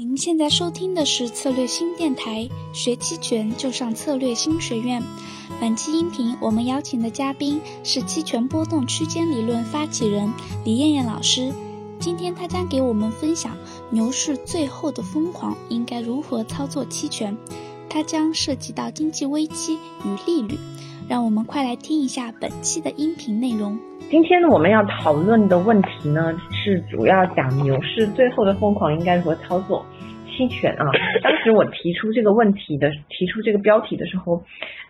您现在收听的是策略新电台，学期权就上策略新学院。本期音频我们邀请的嘉宾是期权波动区间理论发起人李艳艳老师。今天他将给我们分享牛市最后的疯狂应该如何操作期权，它将涉及到经济危机与利率。让我们快来听一下本期的音频内容。今天我们要讨论的问题呢，是主要讲牛市最后的疯狂应该如何操作期权啊。当时我提出这个问题的，提出这个标题的时候，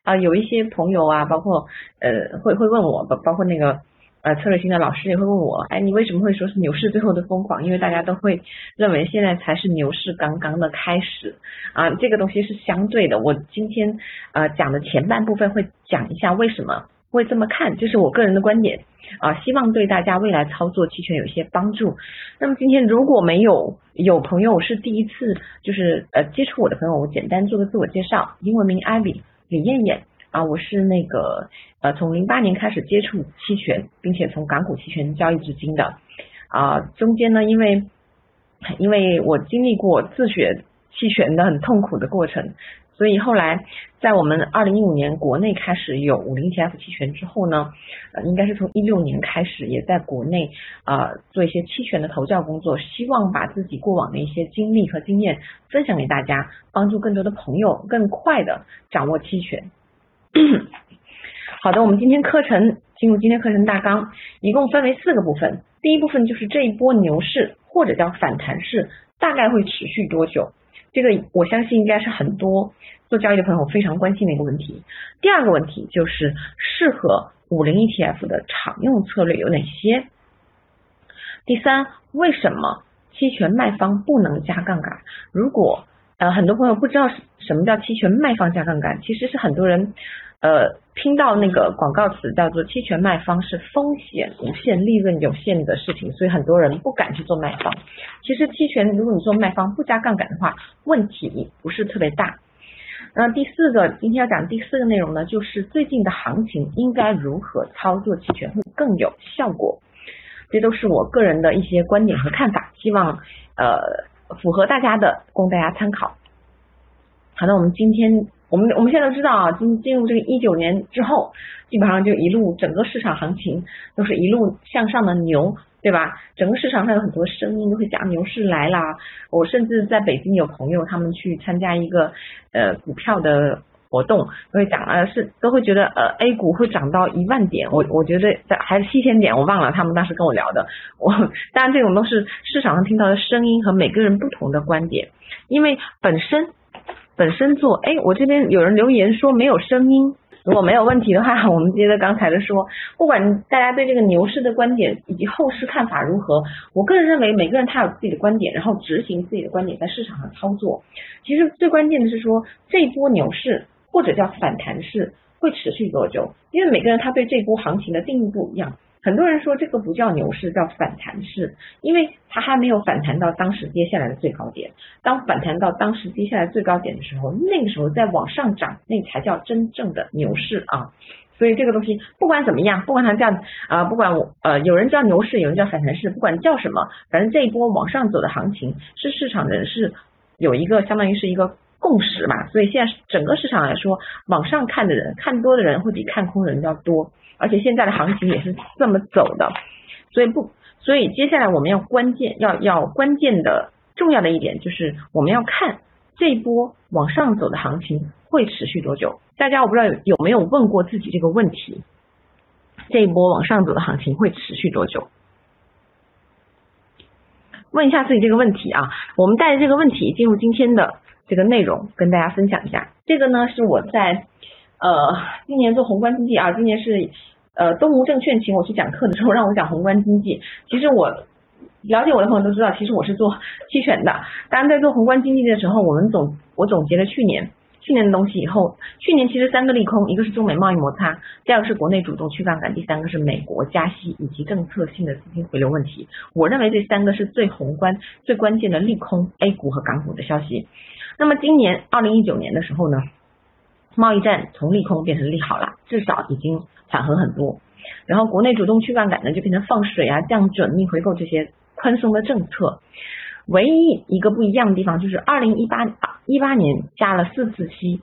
啊，有一些朋友啊，包括呃，会会问我，包包括那个呃策略性的老师也会问我，哎，你为什么会说是牛市最后的疯狂？因为大家都会认为现在才是牛市刚刚的开始啊，这个东西是相对的。我今天呃讲的前半部分会讲一下为什么会这么看，这是我个人的观点。啊，希望对大家未来操作期权有一些帮助。那么今天如果没有有朋友是第一次就是呃接触我的朋友，我简单做个自我介绍，英文名 Ivy 李艳艳啊，我是那个呃从零八年开始接触期权，并且从港股期权交易至今的啊，中间呢因为因为我经历过自学期权的很痛苦的过程。所以后来，在我们二零一五年国内开始有五零 ETF 期权之后呢，呃，应该是从一六年开始，也在国内啊做一些期权的投教工作，希望把自己过往的一些经历和经验分享给大家，帮助更多的朋友更快的掌握期权。好的，我们今天课程进入今天课程大纲，一共分为四个部分。第一部分就是这一波牛市或者叫反弹市大概会持续多久。这个我相信应该是很多做交易的朋友非常关心的一个问题。第二个问题就是适合五零 ETF 的常用策略有哪些？第三，为什么期权卖方不能加杠杆？如果呃很多朋友不知道什么叫期权卖方加杠杆，其实是很多人。呃，听到那个广告词叫做期权卖方是风险无限、利润有限的事情，所以很多人不敢去做卖方。其实期权如果你做卖方不加杠杆的话，问题不是特别大。那第四个，今天要讲第四个内容呢，就是最近的行情应该如何操作期权会更有效果。这都是我个人的一些观点和看法，希望呃符合大家的，供大家参考。好的，我们今天。我们我们现在都知道啊，进进入这个一九年之后，基本上就一路整个市场行情都是一路向上的牛，对吧？整个市场上有很多声音都会讲牛市来了。我甚至在北京有朋友他们去参加一个呃股票的活动，都会讲呃是都会觉得呃 A 股会涨到一万点，我我觉得在还是七千点，我忘了他们当时跟我聊的。我当然这种都是市场上听到的声音和每个人不同的观点，因为本身。本身做，哎，我这边有人留言说没有声音，如果没有问题的话，我们接着刚才的说，不管大家对这个牛市的观点以及后市看法如何，我个人认为每个人他有自己的观点，然后执行自己的观点在市场上操作。其实最关键的是说，这波牛市或者叫反弹式会持续多久？因为每个人他对这波行情的定义不一样。很多人说这个不叫牛市，叫反弹式，因为它还没有反弹到当时跌下来的最高点。当反弹到当时跌下来最高点的时候，那个时候再往上涨，那才叫真正的牛市啊！所以这个东西不管怎么样，不管它叫啊，不管我呃有人叫牛市，有人叫反弹市，不管叫什么，反正这一波往上走的行情是市场人士有一个相当于是一个共识嘛。所以现在整个市场来说，往上看的人看多的人会比看空的人要多。而且现在的行情也是这么走的，所以不，所以接下来我们要关键要要关键的重要的一点就是我们要看这一波往上走的行情会持续多久。大家我不知道有有没有问过自己这个问题，这一波往上走的行情会持续多久？问一下自己这个问题啊。我们带着这个问题进入今天的这个内容，跟大家分享一下。这个呢是我在呃今年做宏观经济啊，今年是。呃，东吴证券请我去讲课的时候，让我讲宏观经济。其实我了解我的朋友都知道，其实我是做期权的。当然，在做宏观经济的时候，我们总我总结了去年去年的东西以后，去年其实三个利空，一个是中美贸易摩擦，第二个是国内主动去杠杆，第三个是美国加息以及政策性的资金回流问题。我认为这三个是最宏观、最关键的利空 A 股和港股的消息。那么今年二零一九年的时候呢，贸易战从利空变成利好了，至少已经。缓和很多，然后国内主动去杠杆呢，就变成放水啊、降准、逆回购这些宽松的政策。唯一一个不一样的地方就是二零一八一八年加了四次息，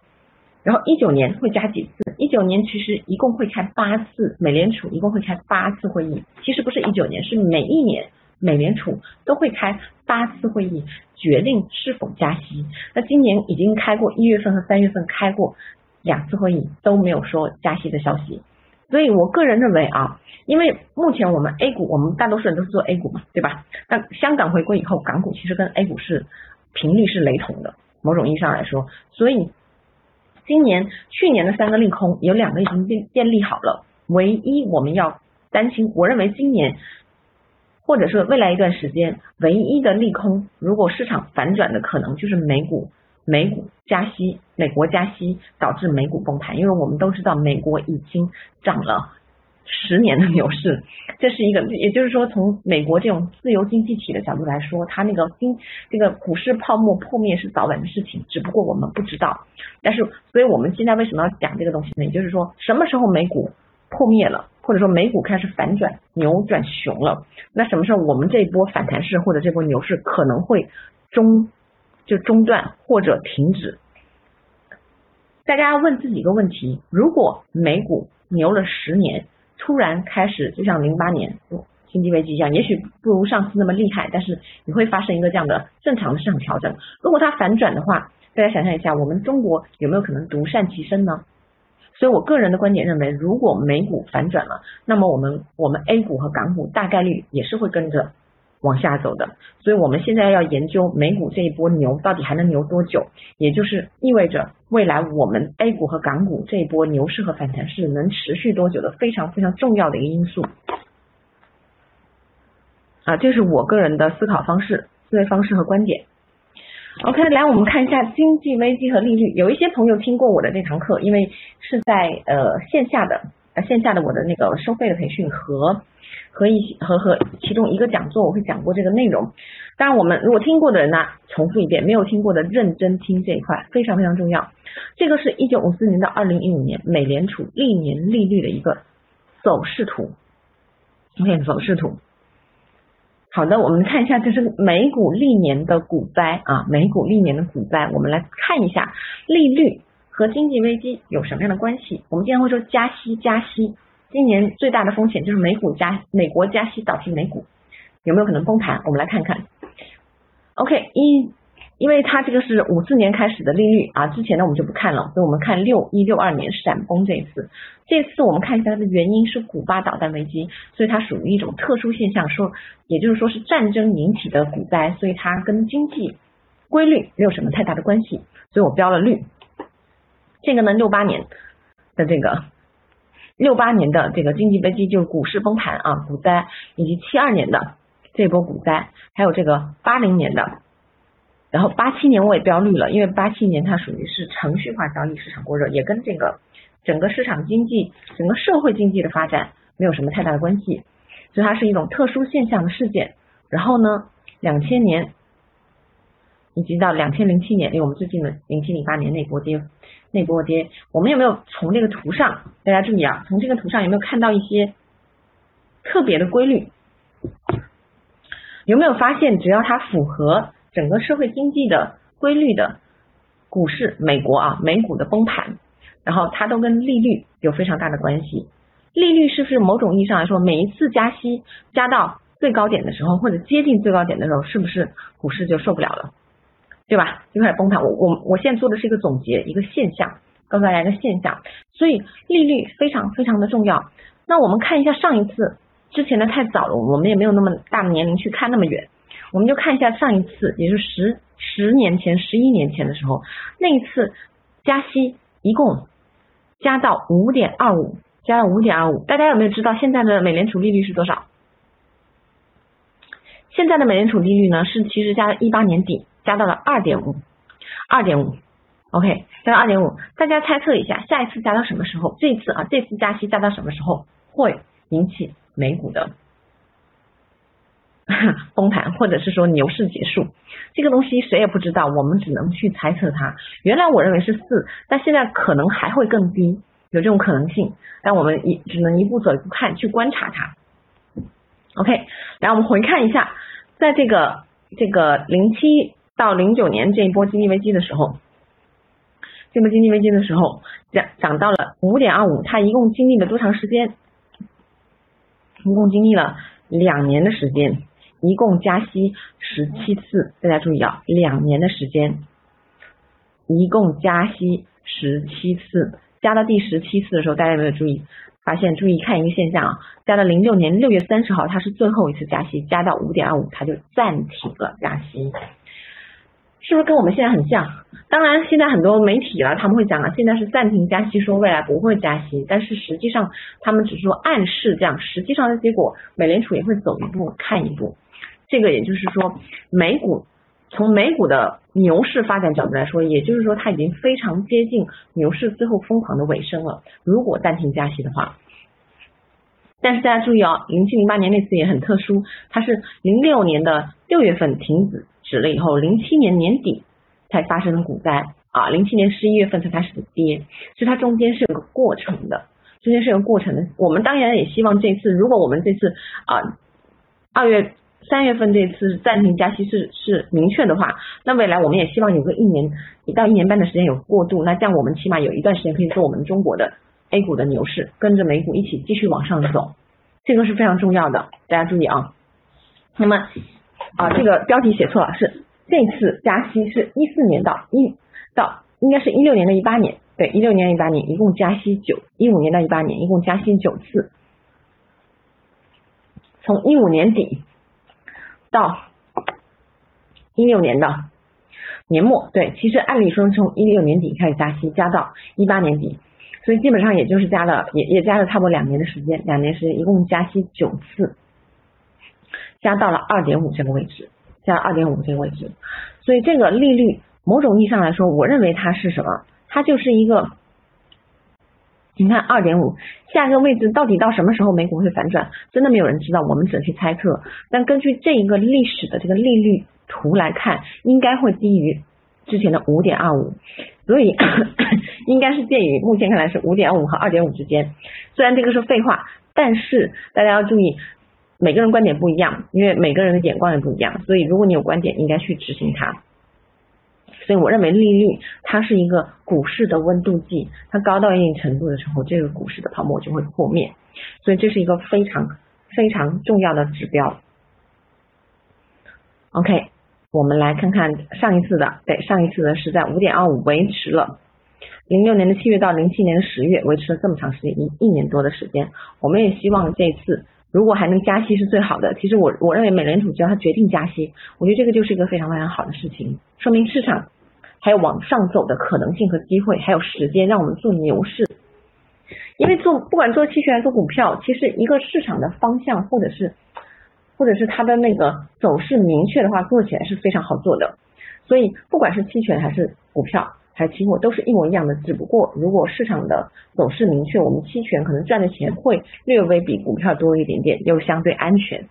然后一九年会加几次？一九年其实一共会开八次，美联储一共会开八次会议。其实不是一九年，是每一年美联储都会开八次会议，决定是否加息。那今年已经开过一月份和三月份开过两次会议，都没有说加息的消息。所以我个人认为啊，因为目前我们 A 股，我们大多数人都是做 A 股嘛，对吧？那香港回归以后，港股其实跟 A 股是频率是雷同的，某种意义上来说，所以今年去年的三个利空有两个已经变变利好了，唯一我们要担心，我认为今年或者是未来一段时间唯一的利空，如果市场反转的可能就是美股。美股加息，美国加息导致美股崩盘，因为我们都知道美国已经涨了十年的牛市，这是一个，也就是说从美国这种自由经济体的角度来说，它那个经这个股市泡沫破灭是早晚的事情，只不过我们不知道。但是，所以我们现在为什么要讲这个东西呢？也就是说，什么时候美股破灭了，或者说美股开始反转牛转熊了，那什么时候我们这一波反弹式或者这波牛市可能会中。就中断或者停止。大家问自己一个问题：如果美股牛了十年，突然开始就像零八年经济危机一样，也许不如上次那么厉害，但是你会发生一个这样的正常的市场调整。如果它反转的话，大家想象一下，我们中国有没有可能独善其身呢？所以我个人的观点认为，如果美股反转了，那么我们我们 A 股和港股大概率也是会跟着。往下走的，所以我们现在要研究美股这一波牛到底还能牛多久，也就是意味着未来我们 A 股和港股这一波牛市和反弹是能持续多久的非常非常重要的一个因素。啊，这是我个人的思考方式、思维方式和观点。OK，来我们看一下经济危机和利率。有一些朋友听过我的这堂课，因为是在呃线下的呃线下的我的那个收费的培训和。和一和和其中一个讲座，我会讲过这个内容。当然，我们如果听过的人呢，重复一遍；没有听过的，认真听这一块，非常非常重要。这个是一九五四年到二零一五年美联储历年利率的一个走势图。OK，走势图。好的，我们看一下，这是美股历年的股灾啊，美股历年的股灾。我们来看一下利率和经济危机有什么样的关系。我们经常会说加息，加息。今年最大的风险就是美股加美国加息导致美股有没有可能崩盘？我们来看看。OK，一，因为它这个是五四年开始的利率啊，之前呢我们就不看了，所以我们看六一六二年闪崩这一次。这次我们看一下它的原因是古巴导弹危机，所以它属于一种特殊现象，说也就是说是战争引起的股灾，所以它跟经济规律没有什么太大的关系，所以我标了绿。这个呢，六八年的这个。六八年的这个经济危机就是股市崩盘啊，股灾，以及七二年的这波股灾，还有这个八零年的，然后八七年我也标绿了，因为八七年它属于是程序化交易市场过热，也跟这个整个市场经济、整个社会经济的发展没有什么太大的关系，所以它是一种特殊现象的事件。然后呢，两千年。以及到两千零七年，因为我们最近的零七零八年那波跌，那波跌，我们有没有从这个图上，大家注意啊，从这个图上有没有看到一些特别的规律？有没有发现，只要它符合整个社会经济的规律的股市，美国啊，美股的崩盘，然后它都跟利率有非常大的关系。利率是不是某种意义上来说，每一次加息加到最高点的时候，或者接近最高点的时候，是不是股市就受不了了？对吧？就开始崩盘。我我我现在做的是一个总结，一个现象，告诉大家一个现象。所以利率非常非常的重要。那我们看一下上一次，之前的太早了，我们也没有那么大的年龄去看那么远。我们就看一下上一次，也是十十年前、十一年前的时候，那一次加息一共加到五点二五，加到五点二五。大家有没有知道现在的美联储利率是多少？现在的美联储利率呢，是其实加一八年底。加到了二点五，二点五，OK，加到二点五，大家猜测一下，下一次加到什么时候？这次啊，这次加息加到什么时候会引起美股的 崩盘，或者是说牛市结束？这个东西谁也不知道，我们只能去猜测它。原来我认为是四，但现在可能还会更低，有这种可能性。但我们一只能一步走一步看，去观察它。OK，来我们回看一下，在这个。这个零七到零九年这一波经济危机的时候，这波经济危机的时候讲涨到了五点二五，它一共经历了多长时间？一共经历了两年的时间，一共加息十七次，大家注意啊，两年的时间，一共加息十七次，加到第十七次的时候，大家有没有注意？发现注意看一个现象啊，加到零六年六月三十号，它是最后一次加息，加到五点二五，它就暂停了加息，是不是跟我们现在很像？当然，现在很多媒体了，他们会讲啊，现在是暂停加息，说未来不会加息，但是实际上他们只是说暗示这样，实际上的结果，美联储也会走一步看一步。这个也就是说，美股从美股的牛市发展角度来说，也就是说它已经非常接近牛市最后疯狂的尾声了。如果暂停加息的话，但是大家注意哦，零七零八年那次也很特殊，它是零六年的六月份停止止了以后，零七年年底才发生的股灾啊，零七年十一月份才开始跌，所以它中间是有个过程的，中间是有过程的。我们当然也希望这次，如果我们这次啊二月。三月份这次暂停加息是是明确的话，那未来我们也希望有个一年一到一年半的时间有过渡，那这样我们起码有一段时间可以做我们中国的 A 股的牛市，跟着美股一起继续往上走，这个是非常重要的，大家注意啊。那么啊，这个标题写错了，是这次加息是一四年到一到应该是一六年到一八年，对，一六年一八年一共加息九，一五年到一八年一共加息九次，从一五年底。到一六年的年末，对，其实按理说从一六年底开始加息，加到一八年底，所以基本上也就是加了，也也加了差不多两年的时间，两年时间一共加息九次，加到了二点五这个位置，加二点五这个位置，所以这个利率某种意义上来说，我认为它是什么？它就是一个。你看二点五，下一个位置到底到什么时候美股会反转？真的没有人知道，我们只能去猜测。但根据这一个历史的这个利率图来看，应该会低于之前的五点二五，所以 应该是介于目前看来是五点二五和二点五之间。虽然这个是废话，但是大家要注意，每个人观点不一样，因为每个人的眼光也不一样，所以如果你有观点，应该去执行它。所以我认为利率它是一个股市的温度计，它高到一定程度的时候，这个股市的泡沫就会破灭。所以这是一个非常非常重要的指标。OK，我们来看看上一次的，对，上一次的是在五点二五维持了，零六年的七月到零七年的十月维持了这么长时间，一一年多的时间。我们也希望这次如果还能加息是最好的。其实我我认为美联储只要它决定加息，我觉得这个就是一个非常非常好的事情，说明市场。还有往上走的可能性和机会，还有时间让我们做牛市。因为做不管做期权还是做股票，其实一个市场的方向或者是或者是它的那个走势明确的话，做起来是非常好做的。所以不管是期权还是股票还期货，都是一模一样的。只不过如果市场的走势明确，我们期权可能赚的钱会略微比股票多一点点，又相对安全。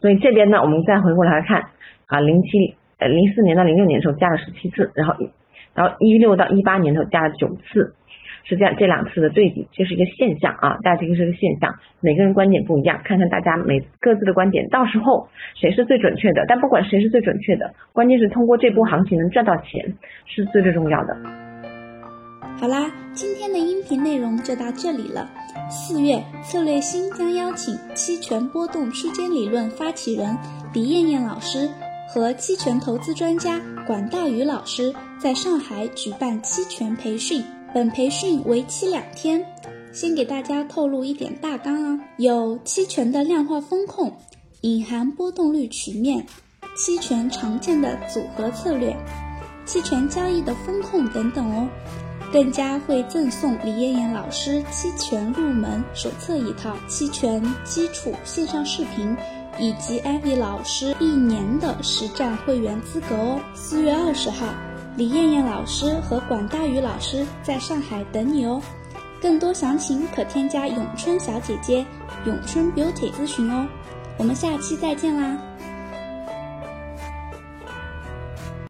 所以这边呢，我们再回过来看啊，零七。呃，零四年到零六年的时候加了十七次，然后然后一六到一八年的时候加了九次，是这样这两次的对比，这是一个现象啊，大家这个是个现象，每个人观点不一样，看看大家每各自的观点，到时候谁是最准确的？但不管谁是最准确的，关键是通过这波行情能赚到钱是最最重要的。好啦，今天的音频内容就到这里了。四月策略星将邀请期权波动区间理论发起人李艳艳老师。和期权投资专家管大宇老师在上海举办期权培训，本培训为期两天。先给大家透露一点大纲啊，有期权的量化风控、隐含波动率曲面、期权常见的组合策略、期权交易的风控等等哦。更加会赠送李艳艳老师期权入门手册一套，期权基础线上视频。以及艾比老师一年的实战会员资格哦。四月二十号，李艳艳老师和管大宇老师在上海等你哦。更多详情可添加咏春小姐姐、咏春 Beauty 咨询哦。我们下期再见啦！